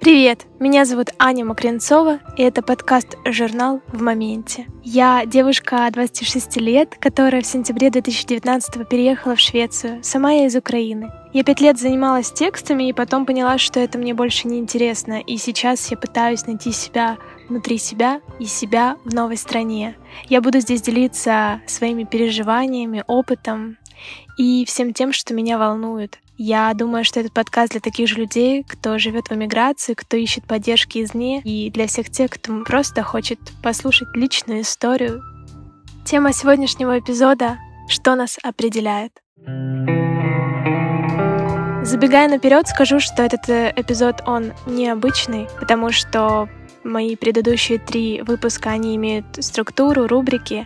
Привет! Меня зовут Аня Макренцова, и это подкаст «Журнал в моменте». Я девушка 26 лет, которая в сентябре 2019 переехала в Швецию. Сама я из Украины. Я пять лет занималась текстами и потом поняла, что это мне больше не интересно. И сейчас я пытаюсь найти себя внутри себя и себя в новой стране. Я буду здесь делиться своими переживаниями, опытом и всем тем, что меня волнует. Я думаю, что этот подкаст для таких же людей, кто живет в эмиграции, кто ищет поддержки извне, и для всех тех, кто просто хочет послушать личную историю. Тема сегодняшнего эпизода — что нас определяет. Забегая наперед, скажу, что этот э, эпизод, он необычный, потому что мои предыдущие три выпуска, они имеют структуру, рубрики.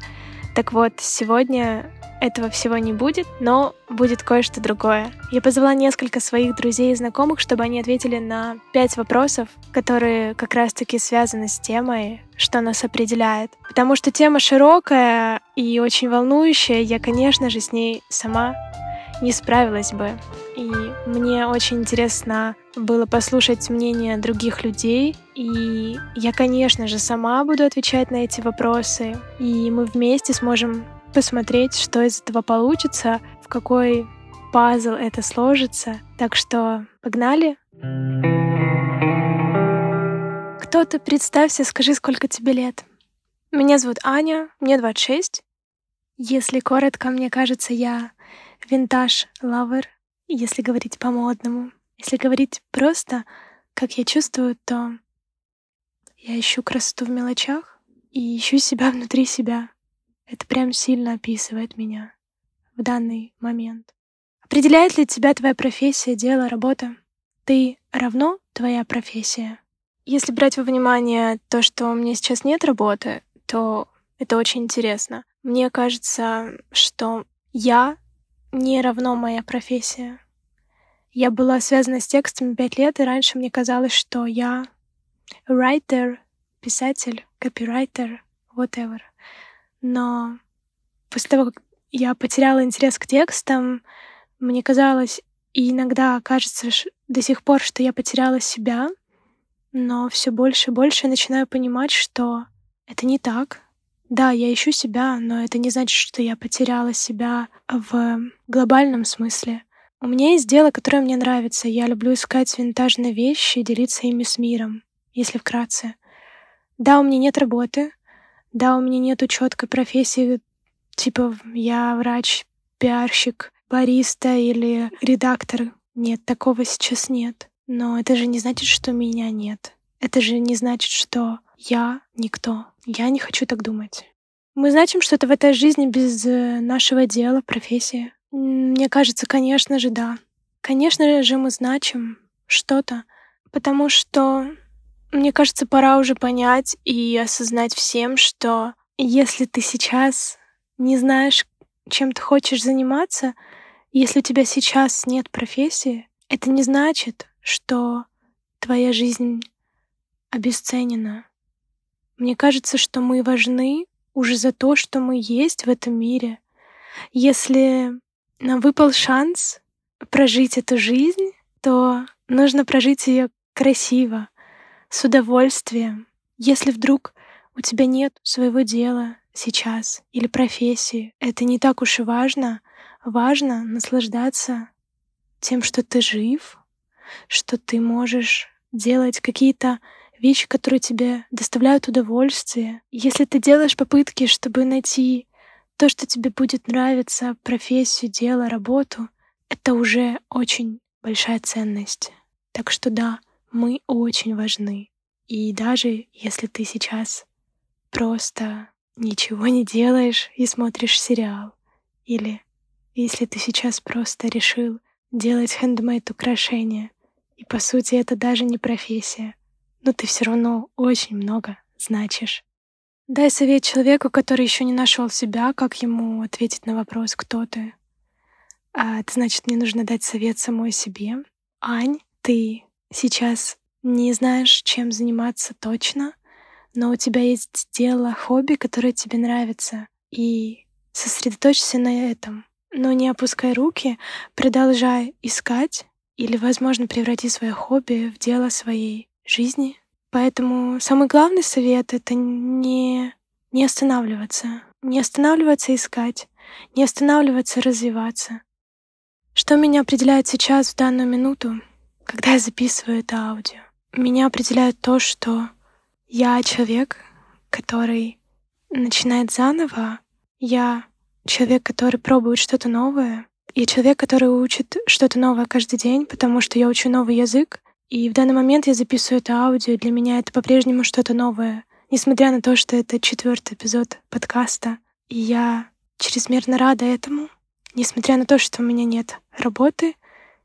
Так вот, сегодня этого всего не будет, но будет кое-что другое. Я позвала несколько своих друзей и знакомых, чтобы они ответили на пять вопросов, которые как раз-таки связаны с темой, что нас определяет. Потому что тема широкая и очень волнующая, я, конечно же, с ней сама не справилась бы. И мне очень интересно было послушать мнение других людей. И я, конечно же, сама буду отвечать на эти вопросы. И мы вместе сможем посмотреть, что из этого получится, в какой пазл это сложится. Так что погнали! Кто-то, представься, скажи, сколько тебе лет. Меня зовут Аня, мне 26. Если коротко, мне кажется, я винтаж-лавер, если говорить по-модному. Если говорить просто, как я чувствую, то я ищу красоту в мелочах и ищу себя внутри себя. Это прям сильно описывает меня в данный момент. Определяет ли тебя твоя профессия, дело, работа? Ты равно твоя профессия? Если брать во внимание то, что у меня сейчас нет работы, то это очень интересно. Мне кажется, что я не равно моя профессия. Я была связана с текстами пять лет, и раньше мне казалось, что я writer, писатель, копирайтер, whatever. Но после того, как я потеряла интерес к текстам, мне казалось, и иногда кажется до сих пор, что я потеряла себя, но все больше и больше я начинаю понимать, что это не так. Да, я ищу себя, но это не значит, что я потеряла себя в глобальном смысле. У меня есть дело, которое мне нравится. Я люблю искать винтажные вещи и делиться ими с миром, если вкратце. Да, у меня нет работы, да, у меня нету четкой профессии, типа я врач, пиарщик, бариста или редактор. Нет, такого сейчас нет. Но это же не значит, что меня нет. Это же не значит, что я никто. Я не хочу так думать. Мы значим что-то в этой жизни без э, нашего дела, профессии. Мне кажется, конечно же, да. Конечно же, мы значим что-то, потому что мне кажется, пора уже понять и осознать всем, что если ты сейчас не знаешь, чем ты хочешь заниматься, если у тебя сейчас нет профессии, это не значит, что твоя жизнь обесценена. Мне кажется, что мы важны уже за то, что мы есть в этом мире. Если нам выпал шанс прожить эту жизнь, то нужно прожить ее красиво, с удовольствием. Если вдруг у тебя нет своего дела сейчас или профессии, это не так уж и важно. Важно наслаждаться тем, что ты жив, что ты можешь делать какие-то вещи, которые тебе доставляют удовольствие. Если ты делаешь попытки, чтобы найти то, что тебе будет нравиться, профессию, дело, работу, это уже очень большая ценность. Так что да, мы очень важны. И даже если ты сейчас просто ничего не делаешь и смотришь сериал, или если ты сейчас просто решил делать хендмейд украшения, и по сути это даже не профессия, но ты все равно очень много значишь. Дай совет человеку, который еще не нашел себя, как ему ответить на вопрос, кто ты. А это значит, мне нужно дать совет самой себе. Ань, ты сейчас не знаешь, чем заниматься точно, но у тебя есть дело, хобби, которое тебе нравится, и сосредоточься на этом, но не опускай руки, продолжай искать или, возможно, преврати свое хобби в дело своей жизни. Поэтому самый главный совет — это не, не останавливаться. Не останавливаться искать, не останавливаться развиваться. Что меня определяет сейчас, в данную минуту, когда я записываю это аудио? Меня определяет то, что я человек, который начинает заново. Я человек, который пробует что-то новое. Я человек, который учит что-то новое каждый день, потому что я учу новый язык. И в данный момент я записываю это аудио, и для меня это по-прежнему что-то новое. Несмотря на то, что это четвертый эпизод подкаста. И я чрезмерно рада этому, несмотря на то, что у меня нет работы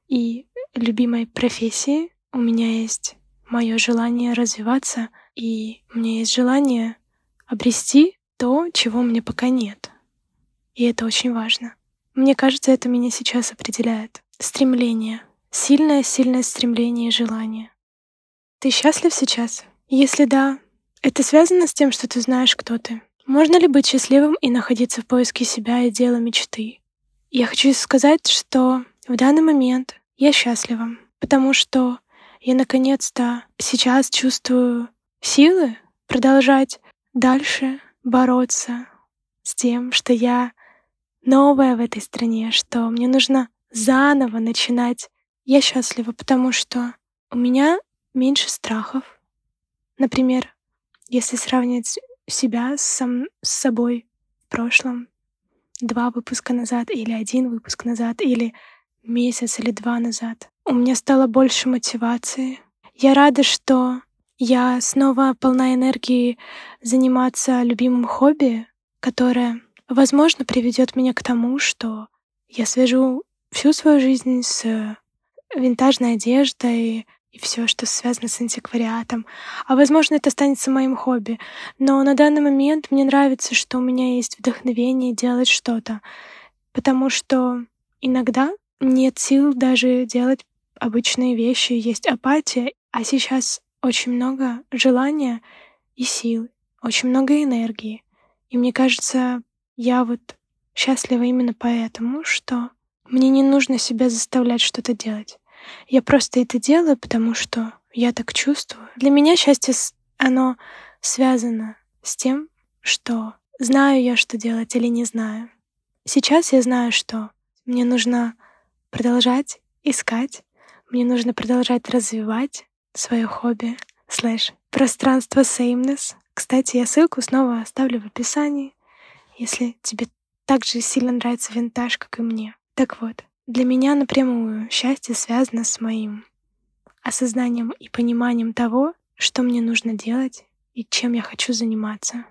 и любимой профессии, у меня есть мое желание развиваться, и у меня есть желание обрести то, чего мне пока нет. И это очень важно. Мне кажется, это меня сейчас определяет. Стремление. Сильное-сильное стремление и желание. Ты счастлив сейчас? Если да, это связано с тем, что ты знаешь, кто ты. Можно ли быть счастливым и находиться в поиске себя и дела мечты? Я хочу сказать, что в данный момент я счастлива, потому что я наконец-то сейчас чувствую силы продолжать дальше бороться с тем, что я новая в этой стране, что мне нужно заново начинать. Я счастлива, потому что у меня меньше страхов. Например, если сравнивать себя сам, с собой в прошлом, два выпуска назад или один выпуск назад или месяц или два назад. У меня стало больше мотивации. Я рада, что я снова полна энергии заниматься любимым хобби, которое, возможно, приведет меня к тому, что я свяжу всю свою жизнь с винтажной одеждой, и все, что связано с антиквариатом. А возможно, это останется моим хобби. Но на данный момент мне нравится, что у меня есть вдохновение делать что-то. Потому что иногда нет сил даже делать обычные вещи, есть апатия, а сейчас очень много желания и сил, очень много энергии. И мне кажется, я вот счастлива именно поэтому, что мне не нужно себя заставлять что-то делать. Я просто это делаю, потому что я так чувствую. Для меня счастье, оно связано с тем, что знаю я, что делать или не знаю. Сейчас я знаю, что мне нужно продолжать искать, мне нужно продолжать развивать свое хобби, слэш, пространство sameness. Кстати, я ссылку снова оставлю в описании, если тебе так же сильно нравится винтаж, как и мне. Так вот, для меня напрямую счастье связано с моим осознанием и пониманием того, что мне нужно делать и чем я хочу заниматься.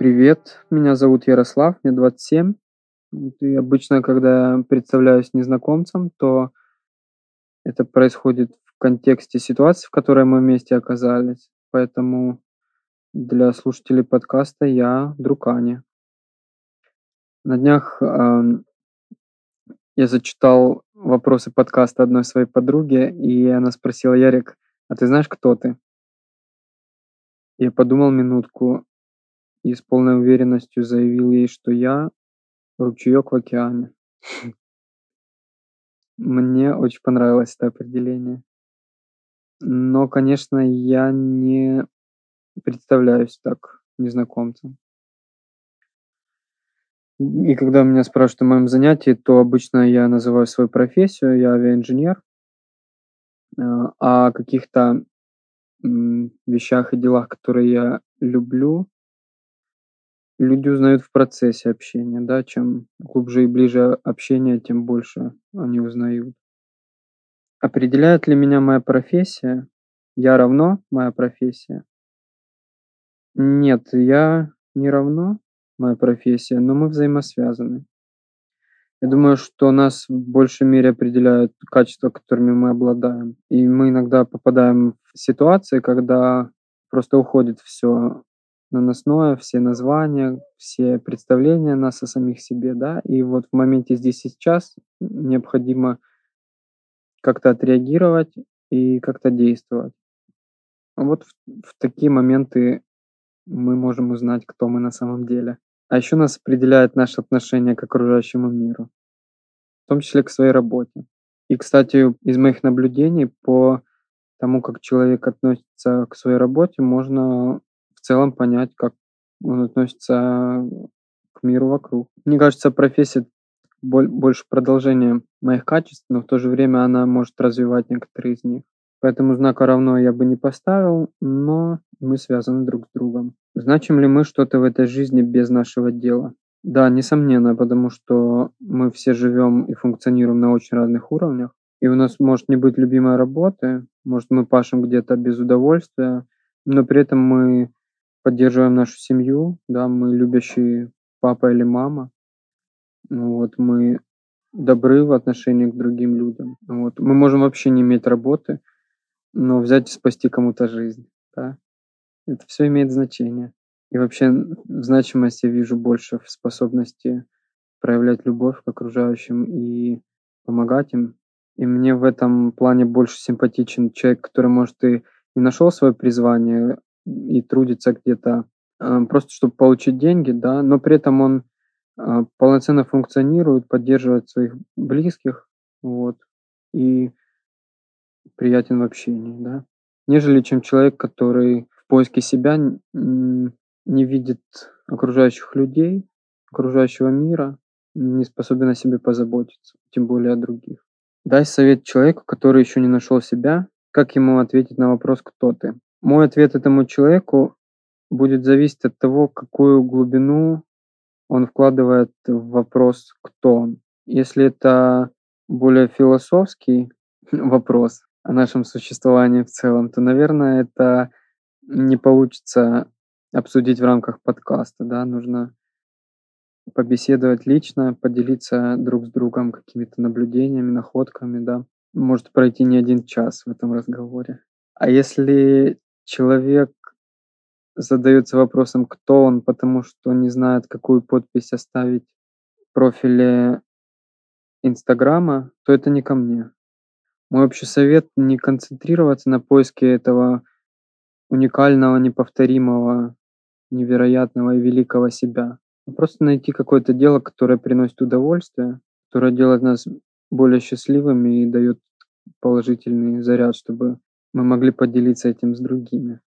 Привет, меня зовут Ярослав, мне 27. И обычно, когда представляюсь незнакомцем, то это происходит в контексте ситуации, в которой мы вместе оказались. Поэтому для слушателей подкаста я друг Ани. На днях я зачитал вопросы подкаста одной своей подруги, и она спросила: "Ярик, а ты знаешь, кто ты?" Я подумал минутку и с полной уверенностью заявил ей, что я ручеёк в океане. Мне очень понравилось это определение. Но, конечно, я не представляюсь так незнакомцам. И когда меня спрашивают о моем занятии, то обычно я называю свою профессию, я авиаинженер. А, о каких-то вещах и делах, которые я люблю, люди узнают в процессе общения, да. Чем глубже и ближе общение, тем больше они узнают. Определяет ли меня моя профессия? Я равно моя профессия? Нет, я не равно моя профессия, но мы взаимосвязаны. Я думаю, что нас в большей мере определяют качества, которыми мы обладаем. И мы иногда попадаем в ситуации, когда просто уходит все наносное, все названия, все представления нас о самих себе, да, и вот в моменте здесь и сейчас необходимо как-то отреагировать и как-то действовать. Вот в, в такие моменты мы можем узнать, кто мы на самом деле. А еще нас определяет наше отношение к окружающему миру, в том числе к своей работе. И, кстати, из моих наблюдений по тому, как человек относится к своей работе, можно в целом понять, как он относится к миру вокруг. Мне кажется, профессия больше продолжение моих качеств, но в то же время она может развивать некоторые из них. Поэтому знака равно я бы не поставил, но мы связаны друг с другом. Значим ли мы что-то в этой жизни без нашего дела? Да, несомненно, потому что мы все живем и функционируем на очень разных уровнях. И у нас может не быть любимой работы, может мы пашем где-то без удовольствия, но при этом мы поддерживаем нашу семью, да, мы любящие папа или мама. Вот, мы добры в отношении к другим людям. Вот. Мы можем вообще не иметь работы, но взять и спасти кому-то жизнь. Да? Это все имеет значение. И вообще значимость я вижу больше в способности проявлять любовь к окружающим и помогать им. И мне в этом плане больше симпатичен человек, который, может, и не нашел свое призвание и трудится где-то э, просто, чтобы получить деньги, да, но при этом он э, полноценно функционирует, поддерживает своих близких, вот, и приятен в общении, да, нежели чем человек, который в поиске себя не видит окружающих людей, окружающего мира, не способен о себе позаботиться, тем более о других. Дай совет человеку, который еще не нашел себя, как ему ответить на вопрос «Кто ты?». Мой ответ этому человеку будет зависеть от того, какую глубину он вкладывает в вопрос «Кто он?». Если это более философский вопрос о нашем существовании в целом, то, наверное, это не получится обсудить в рамках подкаста, да, нужно побеседовать лично, поделиться друг с другом какими-то наблюдениями, находками, да. Может пройти не один час в этом разговоре. А если человек задается вопросом, кто он, потому что не знает, какую подпись оставить в профиле Инстаграма, то это не ко мне. Мой общий совет не концентрироваться на поиске этого уникального, неповторимого, невероятного и великого себя. А просто найти какое-то дело, которое приносит удовольствие, которое делает нас более счастливыми и дает положительный заряд, чтобы мы могли поделиться этим с другими.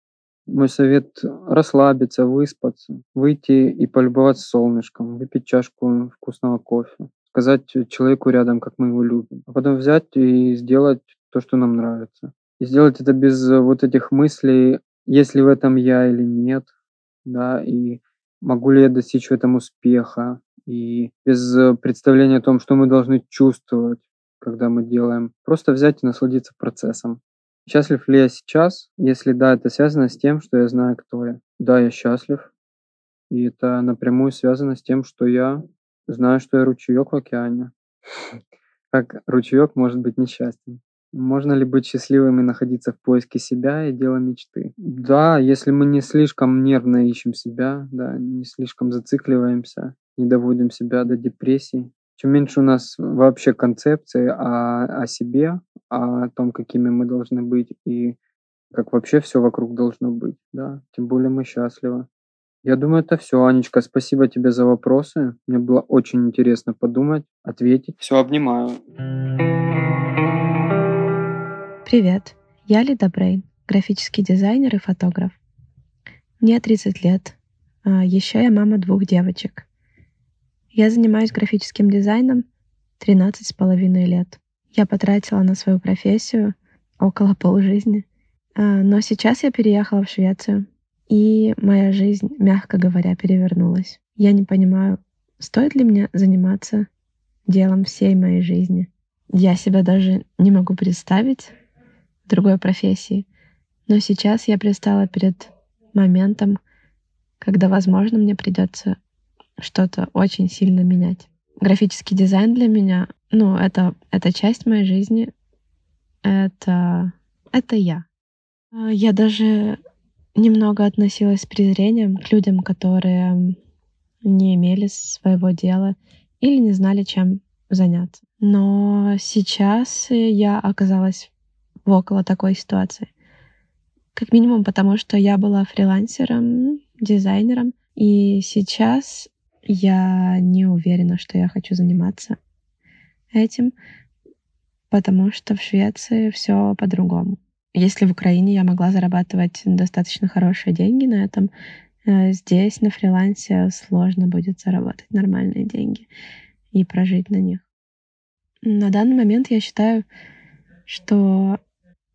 Мой совет – расслабиться, выспаться, выйти и полюбоваться солнышком, выпить чашку вкусного кофе, сказать человеку рядом, как мы его любим, а потом взять и сделать то, что нам нравится. И сделать это без вот этих мыслей, есть ли в этом я или нет, да, и могу ли я достичь в этом успеха, и без представления о том, что мы должны чувствовать, когда мы делаем. Просто взять и насладиться процессом. Счастлив ли я сейчас? Если да, это связано с тем, что я знаю, кто я. Да, я счастлив. И это напрямую связано с тем, что я знаю, что я ручеек в океане. Как ручеек может быть несчастным? Можно ли быть счастливым и находиться в поиске себя и дела мечты? Да, если мы не слишком нервно ищем себя, да, не слишком зацикливаемся, не доводим себя до депрессии. Чем меньше у нас вообще концепции о, о себе, о том, какими мы должны быть и как вообще все вокруг должно быть, да, тем более мы счастливы. Я думаю, это все, Анечка. Спасибо тебе за вопросы. Мне было очень интересно подумать, ответить. Все, обнимаю. Привет, я Лида Брейн, графический дизайнер и фотограф. Мне 30 лет. А еще я мама двух девочек. Я занимаюсь графическим дизайном 13 с половиной лет. Я потратила на свою профессию около полжизни. А, но сейчас я переехала в Швецию, и моя жизнь, мягко говоря, перевернулась. Я не понимаю, стоит ли мне заниматься делом всей моей жизни. Я себя даже не могу представить другой профессии. Но сейчас я пристала перед моментом, когда, возможно, мне придется что-то очень сильно менять. Графический дизайн для меня, ну, это, это часть моей жизни. Это, это я. А, я даже немного относилась с презрением к людям, которые не имели своего дела или не знали, чем заняться. Но сейчас я оказалась в около такой ситуации. Как минимум потому, что я была фрилансером, дизайнером, и сейчас я не уверена, что я хочу заниматься этим, потому что в Швеции все по-другому. Если в Украине я могла зарабатывать достаточно хорошие деньги на этом, э, здесь на фрилансе сложно будет заработать нормальные деньги и прожить на них. На данный момент я считаю, что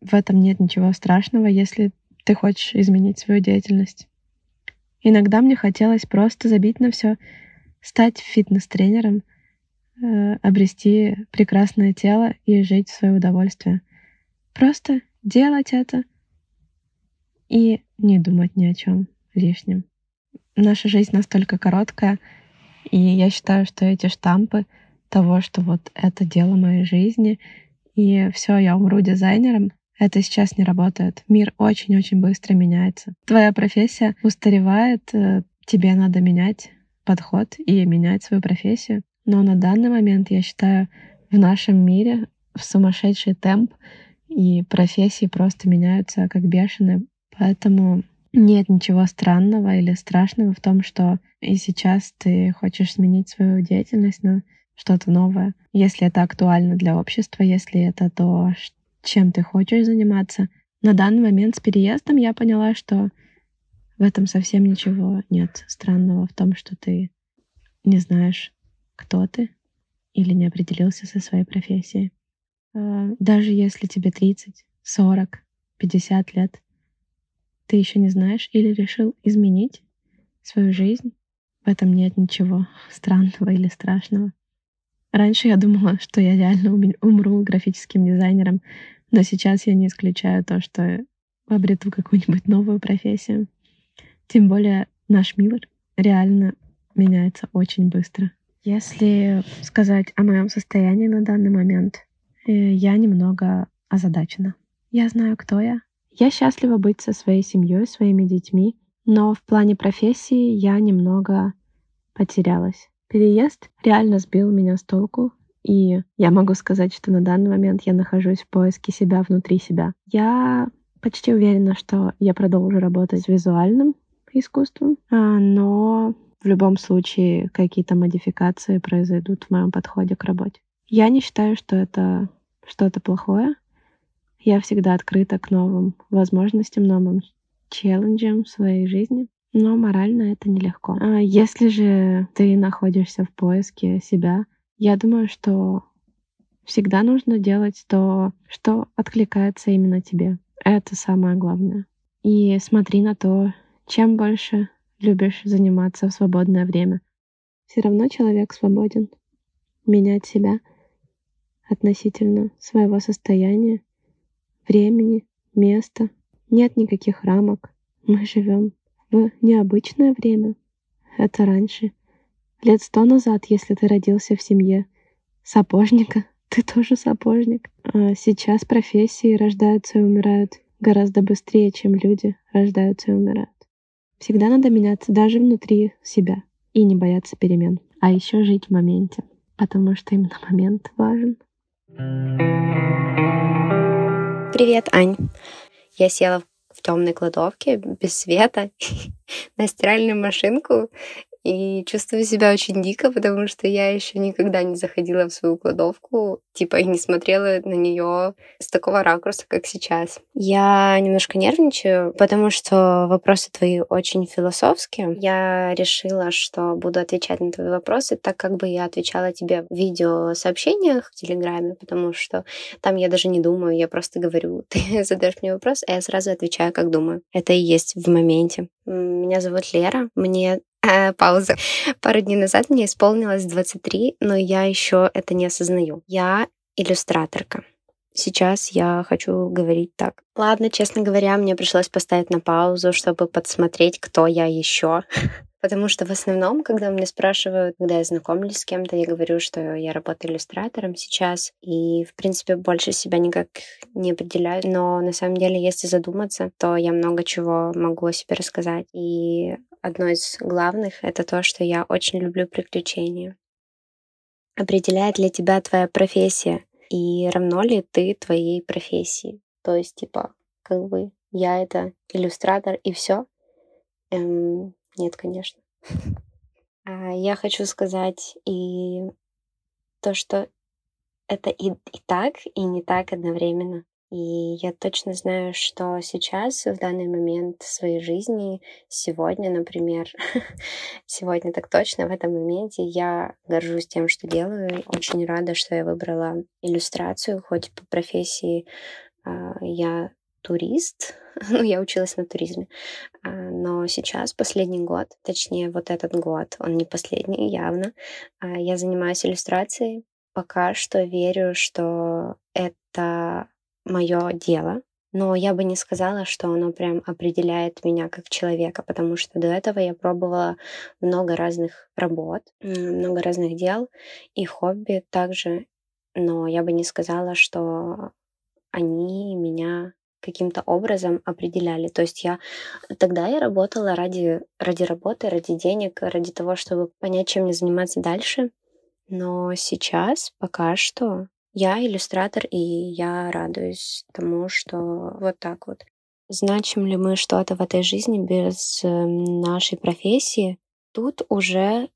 в этом нет ничего страшного, если ты хочешь изменить свою деятельность. Иногда мне хотелось просто забить на все, стать фитнес-тренером, э, обрести прекрасное тело и жить в свое удовольствие. Просто делать это и не думать ни о чем лишнем. Наша жизнь настолько короткая, и я считаю, что эти штампы того, что вот это дело моей жизни, и все, я умру дизайнером, это сейчас не работает. Мир очень-очень быстро меняется. Твоя профессия устаревает, э, тебе надо менять подход и менять свою профессию. Но на данный момент, я считаю, в нашем мире в сумасшедший темп и профессии просто меняются как бешеные. Поэтому нет ничего странного или страшного в том, что и сейчас ты хочешь сменить свою деятельность на что-то новое. Если это актуально для общества, если это то, чем ты хочешь заниматься. На данный момент с переездом я поняла, что в этом совсем ничего нет странного в том, что ты не знаешь, кто ты или не определился со своей профессией. А, даже если тебе 30, 40, 50 лет, ты еще не знаешь или решил изменить свою жизнь, в этом нет ничего странного или страшного. Раньше я думала, что я реально умру графическим дизайнером, но сейчас я не исключаю то, что обрету какую-нибудь новую профессию. Тем более наш мир реально меняется очень быстро. Если сказать о моем состоянии на данный момент, э, я немного озадачена. Я знаю, кто я. Я счастлива быть со своей семьей, своими детьми, но в плане профессии я немного потерялась. Переезд реально сбил меня с толку, и я могу сказать, что на данный момент я нахожусь в поиске себя внутри себя. Я почти уверена, что я продолжу работать с визуальным искусством, а, но в любом случае какие-то модификации произойдут в моем подходе к работе. Я не считаю, что это что-то плохое. Я всегда открыта к новым возможностям, новым челленджам в своей жизни. Но морально это нелегко. А если же ты находишься в поиске себя, я думаю, что всегда нужно делать то, что откликается именно тебе. Это самое главное. И смотри на то, чем больше любишь заниматься в свободное время. Все равно человек свободен менять себя относительно своего состояния, времени, места. Нет никаких рамок. Мы живем в необычное время. Это раньше Лет сто назад, если ты родился в семье сапожника, ты тоже сапожник. А сейчас профессии рождаются и умирают гораздо быстрее, чем люди рождаются и умирают. Всегда надо меняться даже внутри себя и не бояться перемен. А еще жить в моменте, потому что именно момент важен. Привет, Ань. Я села в темной кладовке без света на стиральную машинку и чувствую себя очень дико, потому что я еще никогда не заходила в свою кладовку, типа, и не смотрела на нее с такого ракурса, как сейчас. Я немножко нервничаю, потому что вопросы твои очень философские. Я решила, что буду отвечать на твои вопросы так, как бы я отвечала тебе в видеосообщениях в Телеграме, потому что там я даже не думаю, я просто говорю, ты задаешь мне вопрос, а я сразу отвечаю, как думаю. Это и есть в моменте. Меня зовут Лера, мне пауза. Пару дней назад мне исполнилось 23, но я еще это не осознаю. Я иллюстраторка. Сейчас я хочу говорить так. Ладно, честно говоря, мне пришлось поставить на паузу, чтобы подсмотреть, кто я еще. Потому что в основном, когда меня спрашивают, когда я знакомлюсь с кем-то, я говорю, что я работаю иллюстратором сейчас, и, в принципе, больше себя никак не определяю. Но на самом деле, если задуматься, то я много чего могу о себе рассказать. И одно из главных — это то, что я очень люблю приключения. Определяет ли тебя твоя профессия? И равно ли ты твоей профессии? То есть, типа, как бы я это иллюстратор и все? Эм, нет, конечно. А, я хочу сказать и то, что это и, и так, и не так одновременно. И я точно знаю, что сейчас, в данный момент своей жизни, сегодня, например, сегодня так точно, в этом моменте я горжусь тем, что делаю. Очень рада, что я выбрала иллюстрацию, хоть по профессии э, я турист, ну, я училась на туризме, а, но сейчас, последний год, точнее, вот этот год, он не последний, явно, а, я занимаюсь иллюстрацией. Пока что верю, что это мое дело, но я бы не сказала, что оно прям определяет меня как человека, потому что до этого я пробовала много разных работ, много разных дел и хобби также, но я бы не сказала, что они меня каким-то образом определяли. То есть я тогда я работала ради, ради работы, ради денег, ради того, чтобы понять, чем мне заниматься дальше. Но сейчас пока что я иллюстратор, и я радуюсь тому, что вот так вот. Значим ли мы что-то в этой жизни без эм, нашей профессии? Тут уже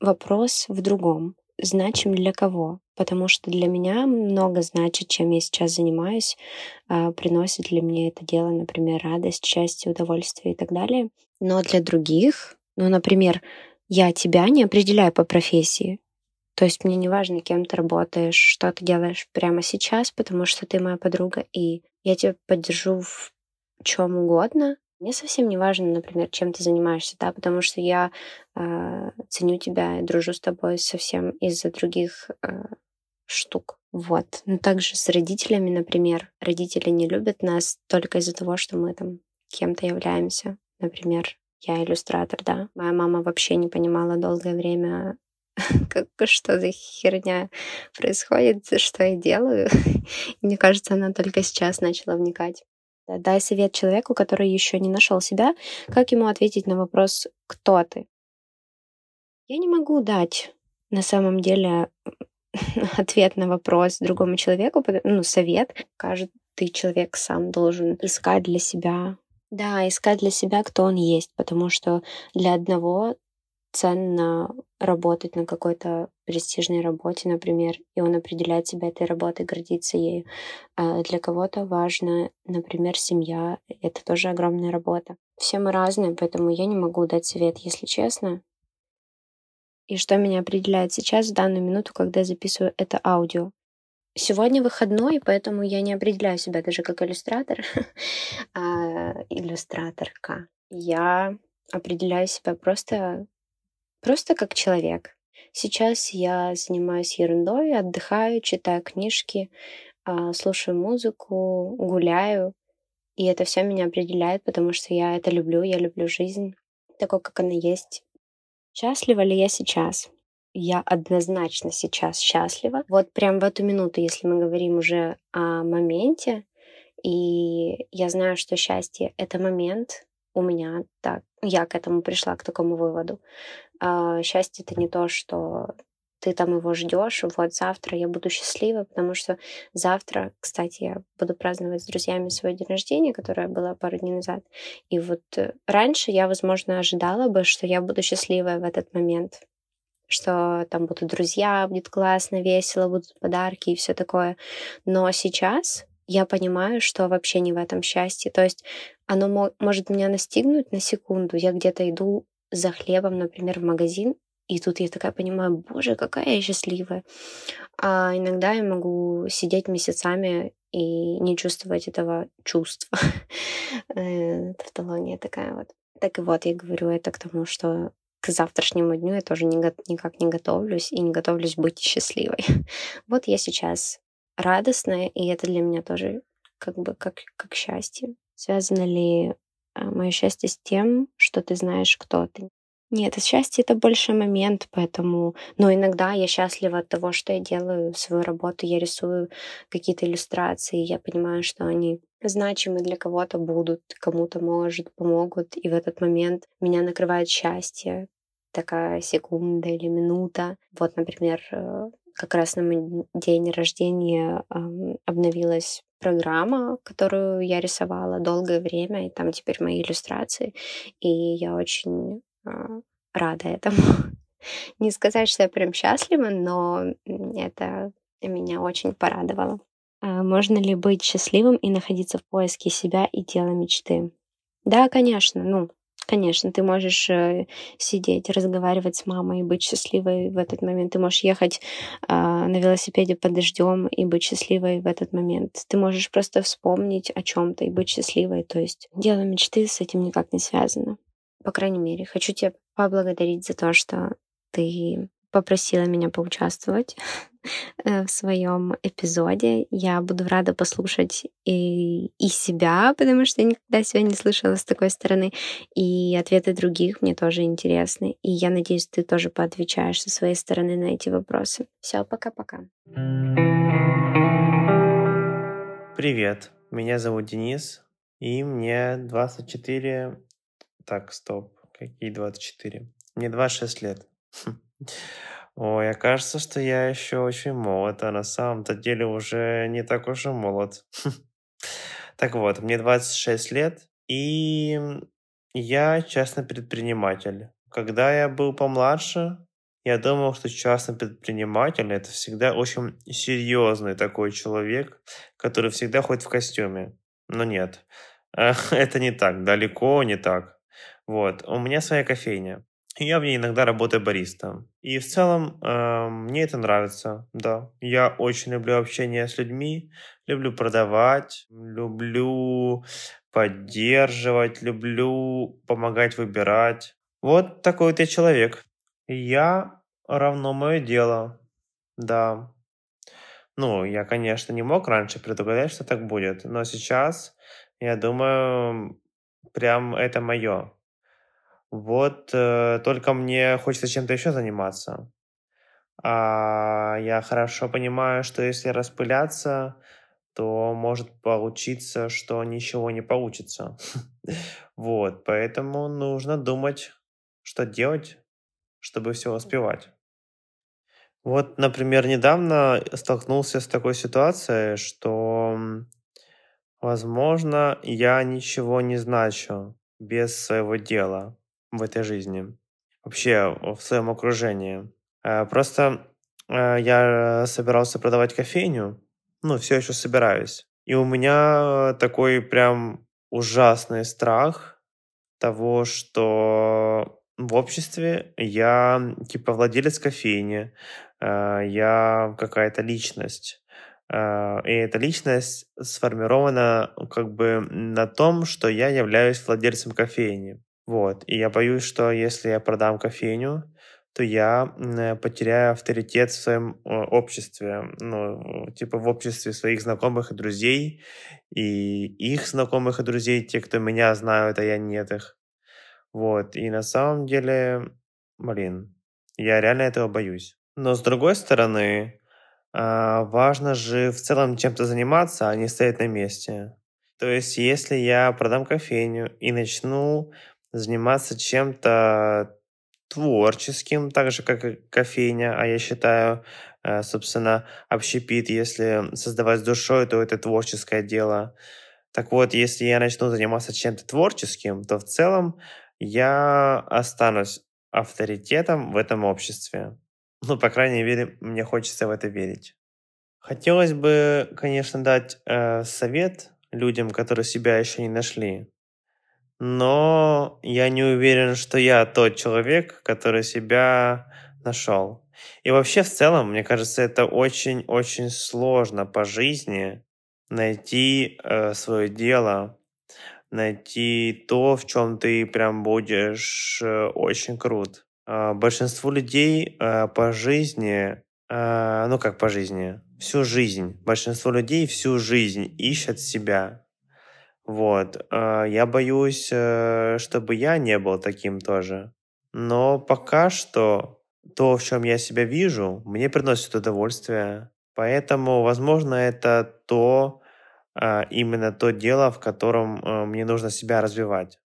вопрос в другом. Значим для кого? Потому что для меня много значит, чем я сейчас занимаюсь, а, приносит для меня это дело, например, радость, счастье, удовольствие и так далее. Но для других, ну, например, я тебя не определяю по профессии, то есть мне не важно, кем ты работаешь, что ты делаешь прямо сейчас, потому что ты моя подруга, и я тебя поддержу в чем угодно. Мне совсем не важно, например, чем ты занимаешься, да, потому что я э, ценю тебя и дружу с тобой совсем из-за других э, штук. Вот. Но также с родителями, например, родители не любят нас только из-за того, что мы там кем-то являемся. Например, я иллюстратор, да. Моя мама вообще не понимала долгое время, как, что за херня происходит, что я делаю. мне кажется, она только сейчас начала вникать. Дай совет человеку, который еще не нашел себя, как ему ответить на вопрос «Кто ты?». Я не могу дать на самом деле ответ на вопрос другому человеку, ну, совет. Каждый человек сам должен искать для себя да, искать для себя, кто он есть, потому что для одного ценно работать на какой-то престижной работе, например, и он определяет себя этой работой, гордится ею. А для кого-то важно, например, семья. Это тоже огромная работа. Все мы разные, поэтому я не могу дать совет, если честно. И что меня определяет сейчас, в данную минуту, когда я записываю это аудио. Сегодня выходной, поэтому я не определяю себя даже как иллюстратор, а иллюстраторка. Я определяю себя просто Просто как человек. Сейчас я занимаюсь ерундой, отдыхаю, читаю книжки, а, слушаю музыку, гуляю. И это все меня определяет, потому что я это люблю, я люблю жизнь такой, как она есть. Счастлива ли я сейчас? Я однозначно сейчас счастлива. Вот прям в эту минуту, если мы говорим уже о моменте, и я знаю, что счастье — это момент, у меня так, я к этому пришла, к такому выводу. А, счастье это не то, что ты там его ждешь, вот завтра я буду счастлива, потому что завтра, кстати, я буду праздновать с друзьями свой день рождения, которое было пару дней назад. И вот э, раньше я, возможно, ожидала бы, что я буду счастливая в этот момент, что там будут друзья, будет классно, весело, будут подарки и все такое. Но сейчас я понимаю, что вообще не в этом счастье. То есть оно может меня настигнуть на секунду. Я где-то иду за хлебом, например, в магазин, и тут я такая понимаю, боже, какая я счастливая. А иногда я могу сидеть месяцами и не чувствовать этого чувства. Э, тавтология такая вот. Так и вот, я говорю это к тому, что к завтрашнему дню я тоже никак не готовлюсь и не готовлюсь быть счастливой. Вот я сейчас радостная, и это для меня тоже как бы как, как счастье. Связано ли мое счастье с тем, что ты знаешь, кто ты. Нет, счастье — это больше момент, поэтому... Но иногда я счастлива от того, что я делаю свою работу, я рисую какие-то иллюстрации, я понимаю, что они значимы для кого-то будут, кому-то, может, помогут, и в этот момент меня накрывает счастье, такая секунда или минута. Вот, например, э, как раз на день рождения обновилась программа, которую я рисовала долгое время, и там теперь мои иллюстрации, и я очень э, рада этому. Не сказать, что я прям счастлива, но это меня очень порадовало. А можно ли быть счастливым и находиться в поиске себя и дела мечты? Да, конечно. Ну, конечно, ты можешь э, сидеть, разговаривать с мамой и быть счастливой в этот момент. Ты можешь ехать э, на велосипеде под дождем и быть счастливой в этот момент. Ты можешь просто вспомнить о чем-то и быть счастливой. То есть дело мечты с этим никак не связано. По крайней мере, хочу тебя поблагодарить за то, что ты попросила меня поучаствовать в своем эпизоде. Я буду рада послушать и, и себя, потому что я никогда себя не слышала с такой стороны. И ответы других мне тоже интересны. И я надеюсь, ты тоже поотвечаешь со своей стороны на эти вопросы. Все, пока-пока. Привет, меня зовут Денис, и мне 24... Так, стоп, какие 24? Мне 26 лет. Ой, окажется, что я еще очень молод, а на самом-то деле уже не так уж и молод. Так вот, мне 26 лет, и я частный предприниматель. Когда я был помладше, я думал, что частный предприниматель это всегда очень серьезный такой человек, который всегда ходит в костюме. Но нет, это не так, далеко не так. Вот, у меня своя кофейня. Я в ней иногда работаю баристом. И в целом э, мне это нравится, да. Я очень люблю общение с людьми, люблю продавать, люблю поддерживать, люблю помогать выбирать. Вот такой я человек. Я равно мое дело, да. Ну, я, конечно, не мог раньше предугадать, что так будет, но сейчас, я думаю, прям это мое. Вот э, только мне хочется чем-то еще заниматься. А я хорошо понимаю, что если распыляться, то может получиться, что ничего не получится. Вот, поэтому нужно думать, что делать, чтобы все успевать. Вот, например, недавно столкнулся с такой ситуацией, что, возможно, я ничего не значу без своего дела в этой жизни, вообще в своем окружении. Э, просто э, я собирался продавать кофейню, ну, все еще собираюсь. И у меня такой прям ужасный страх того, что в обществе я типа владелец кофейни, э, я какая-то личность. И эта личность сформирована как бы на том, что я являюсь владельцем кофейни. Вот. И я боюсь, что если я продам кофейню, то я э, потеряю авторитет в своем э, обществе, ну, типа в обществе своих знакомых и друзей, и их знакомых и друзей, те, кто меня знают, а я нет их. Вот, и на самом деле, блин, я реально этого боюсь. Но с другой стороны, а, важно же в целом чем-то заниматься, а не стоять на месте. То есть, если я продам кофейню и начну заниматься чем-то творческим, так же, как и кофейня, а я считаю, э, собственно, общепит, если создавать с душой, то это творческое дело. Так вот, если я начну заниматься чем-то творческим, то в целом я останусь авторитетом в этом обществе. Ну, по крайней мере, мне хочется в это верить. Хотелось бы, конечно, дать э, совет людям, которые себя еще не нашли но я не уверен, что я тот человек, который себя нашел. И вообще в целом, мне кажется, это очень-очень сложно по жизни найти э, свое дело, найти то, в чем ты прям будешь э, очень крут. Э, большинство людей э, по жизни, э, ну как по жизни, всю жизнь, большинство людей всю жизнь ищут себя. Вот. А, я боюсь, э, чтобы я не был таким тоже. Но пока что то, в чем я себя вижу, мне приносит удовольствие. Поэтому, возможно, это то, а, именно то дело, в котором э, мне нужно себя развивать.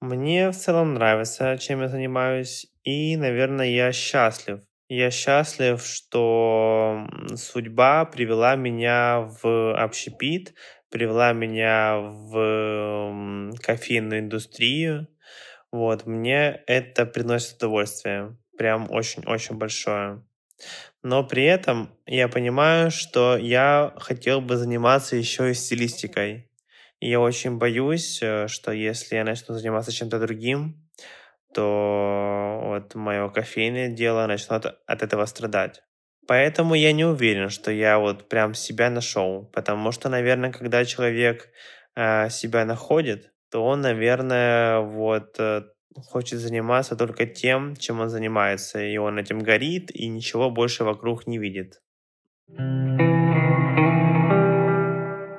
Мне в целом нравится, чем я занимаюсь, и, наверное, я счастлив Я счастлив, что судьба привела меня в общепит, привела меня в кофейную индустрию. Вот, мне это приносит удовольствие. Прям очень-очень большое. Но при этом я понимаю, что я хотел бы заниматься еще и стилистикой. И я очень боюсь, э, что если я начну заниматься чем-то другим, то вот мое кофейное дело начнет от этого страдать. Поэтому я не уверен, что я вот прям себя нашел. Потому что, наверное, когда человек э, себя находит, то он, наверное, вот э, хочет заниматься только тем, чем он занимается. И он этим горит, и ничего больше вокруг не видит.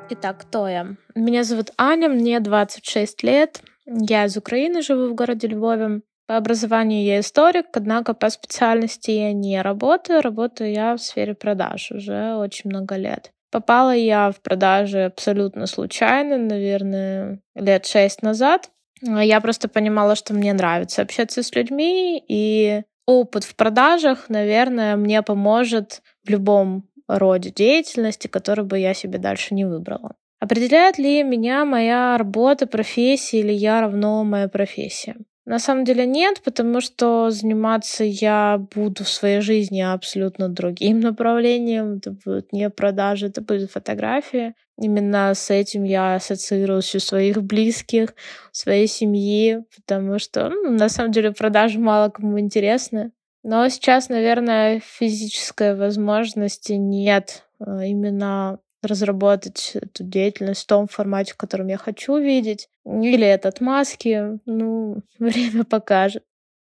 Итак, кто я? Меня зовут Аня, мне 26 лет. Я из Украины, живу в городе Львове. По образованию я историк, однако по специальности я не работаю. Работаю я в сфере продаж уже очень много лет. Попала я в продажи абсолютно случайно, наверное, лет шесть назад. Я просто понимала, что мне нравится общаться с людьми, и опыт в продажах, наверное, мне поможет в любом роде деятельности, который бы я себе дальше не выбрала. Определяет ли меня моя работа, профессия или я равно моя профессия? На самом деле нет, потому что заниматься я буду в своей жизни абсолютно другим направлением. Это будет не продажи, это будет фотография. Именно с этим я ассоциируюсь у своих близких, своей семьи, потому что ну, на самом деле продажи мало кому интересны. Но сейчас, наверное, физической возможности нет а, именно разработать эту деятельность в том формате, в котором я хочу видеть. Или это отмазки. Ну, время покажет.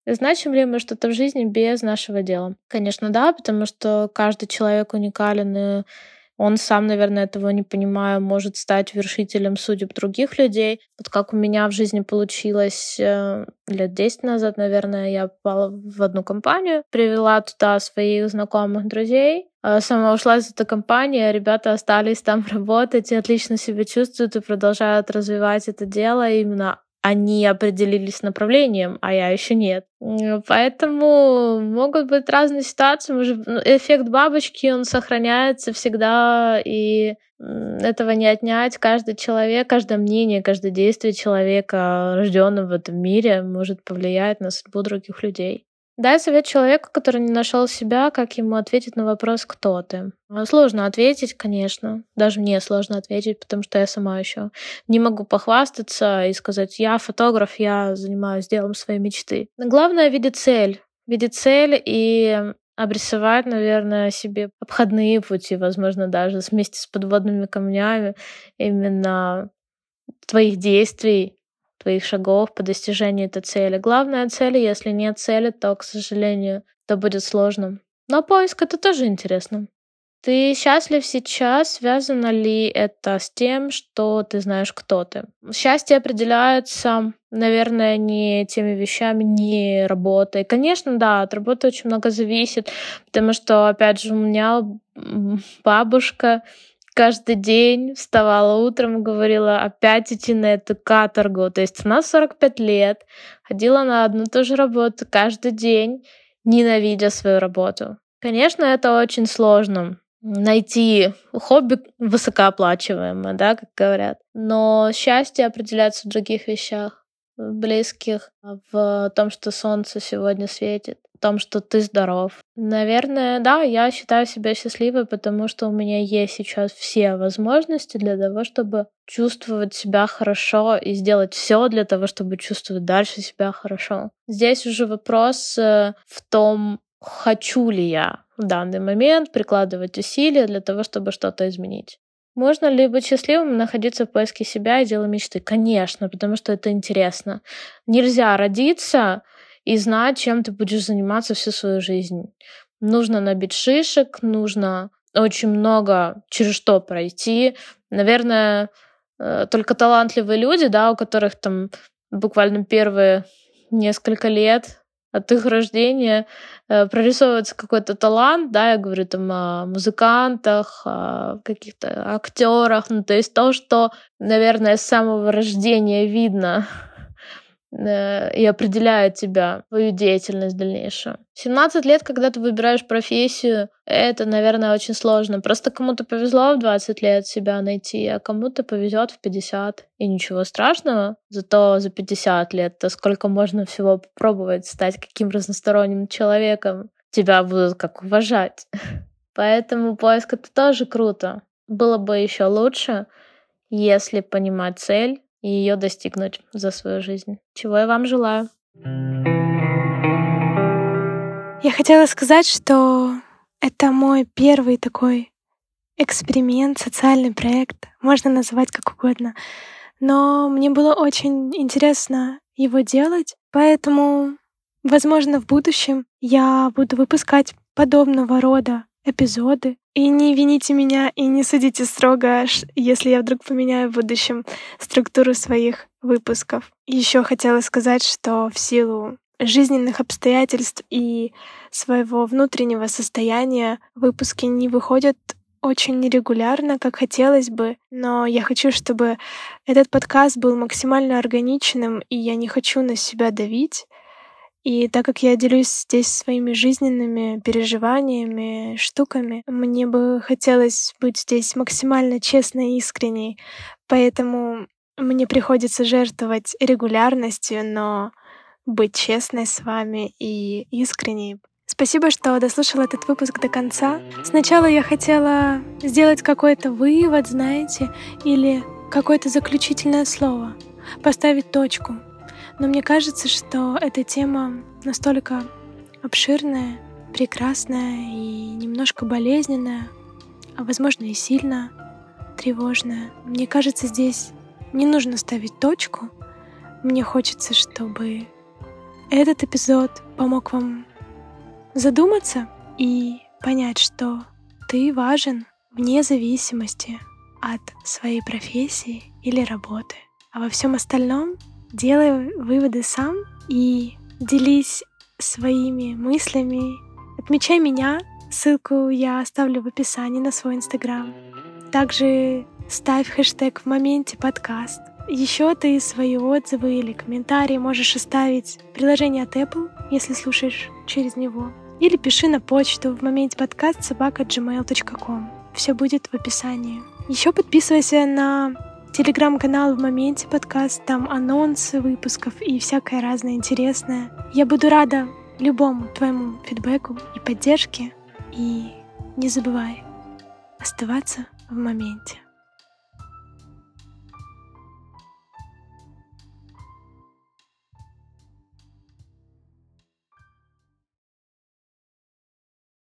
Значим ли мы что-то в жизни без нашего дела? Конечно, да, потому что каждый человек уникален, и он сам, наверное, этого не понимая, может стать вершителем судеб других людей. Вот как у меня в жизни получилось э, лет 10 назад, наверное, я попала в одну компанию, привела туда своих знакомых друзей, а сама ушла из этой компании, а ребята остались там работать и отлично себя чувствуют и продолжают развивать это дело именно они определились направлением, а я еще нет. Поэтому могут быть разные ситуации. Может, ну, эффект бабочки, он сохраняется всегда, и этого не отнять. Каждый человек, каждое мнение, каждое действие человека, рожденного в этом мире, может повлиять на судьбу других людей. Дай совет человеку, который не нашел себя, как ему ответить на вопрос «Кто ты?». А, сложно ответить, конечно. Даже мне сложно ответить, потому что я сама еще не могу похвастаться и сказать «Я фотограф, я занимаюсь делом своей мечты». Но главное — видеть цель. Видеть цель и обрисовать, наверное, себе обходные пути, возможно, даже вместе с подводными камнями именно твоих действий, твоих шагов по достижению этой цели. Главная цель, если нет цели, то, к сожалению, это будет сложно. Но поиск — это тоже интересно. Ты счастлив сейчас? Связано ли это с тем, что ты знаешь, кто ты? Счастье определяется, наверное, не теми вещами, не работой. Конечно, да, от работы очень много зависит, потому что, опять же, у меня бабушка каждый день вставала утром и говорила опять идти на эту каторгу. То есть она 45 лет, ходила на одну и ту же работу каждый день, ненавидя свою работу. Конечно, это очень сложно найти хобби высокооплачиваемое, да, как говорят. Но счастье определяется в других вещах, в близких, в том, что солнце сегодня светит, том, что ты здоров. Наверное, да, я считаю себя счастливой, потому что у меня есть сейчас все возможности для того, чтобы чувствовать себя хорошо и сделать все для того, чтобы чувствовать дальше себя хорошо. Здесь уже вопрос э, в том, хочу ли я в данный момент прикладывать усилия для того, чтобы что-то изменить. Можно ли быть счастливым находиться в поиске себя и дела мечты? Конечно, потому что это интересно. Нельзя родиться и знать, чем ты будешь заниматься всю свою жизнь. Нужно набить шишек, нужно очень много через что пройти. Наверное, э, только талантливые люди, да, у которых там буквально первые несколько лет от их рождения э, прорисовывается какой-то талант, да, я говорю там о музыкантах, о каких-то актерах, ну, то есть то, что, наверное, с самого рождения видно и определяет тебя, твою деятельность дальнейшую. 17 лет, когда ты выбираешь профессию, это, наверное, очень сложно. Просто кому-то повезло в 20 лет себя найти, а кому-то повезет в 50. И ничего страшного. Зато за 50 лет то сколько можно всего попробовать стать каким разносторонним человеком. Тебя будут как уважать. Поэтому поиск это тоже круто. Было бы еще лучше, если понимать цель и ее достигнуть за свою жизнь. Чего я вам желаю. Я хотела сказать, что это мой первый такой эксперимент, социальный проект, можно называть как угодно. Но мне было очень интересно его делать, поэтому, возможно, в будущем я буду выпускать подобного рода эпизоды. И не вините меня и не судите строго, если я вдруг поменяю в будущем структуру своих выпусков. Еще хотела сказать, что в силу жизненных обстоятельств и своего внутреннего состояния выпуски не выходят очень нерегулярно, как хотелось бы, но я хочу, чтобы этот подкаст был максимально органичным, и я не хочу на себя давить. И так как я делюсь здесь своими жизненными переживаниями, штуками, мне бы хотелось быть здесь максимально честной и искренней. Поэтому мне приходится жертвовать регулярностью, но быть честной с вами и искренней. Спасибо, что дослушал этот выпуск до конца. Сначала я хотела сделать какой-то вывод, знаете, или какое-то заключительное слово, поставить точку — но мне кажется, что эта тема настолько обширная, прекрасная и немножко болезненная, а возможно и сильно тревожная. Мне кажется, здесь не нужно ставить точку. Мне хочется, чтобы этот эпизод помог вам задуматься и понять, что ты важен вне зависимости от своей профессии или работы. А во всем остальном Делай выводы сам и делись своими мыслями. Отмечай меня. Ссылку я оставлю в описании на свой инстаграм. Также ставь хэштег в моменте подкаст. Еще ты свои отзывы или комментарии можешь оставить в приложении от Apple, если слушаешь через него. Или пиши на почту в моменте подкаст собака gmail.com. Все будет в описании. Еще подписывайся на Телеграм-канал в моменте подкаст, там анонсы выпусков и всякое разное интересное. Я буду рада любому твоему фидбэку и поддержке. И не забывай оставаться в моменте.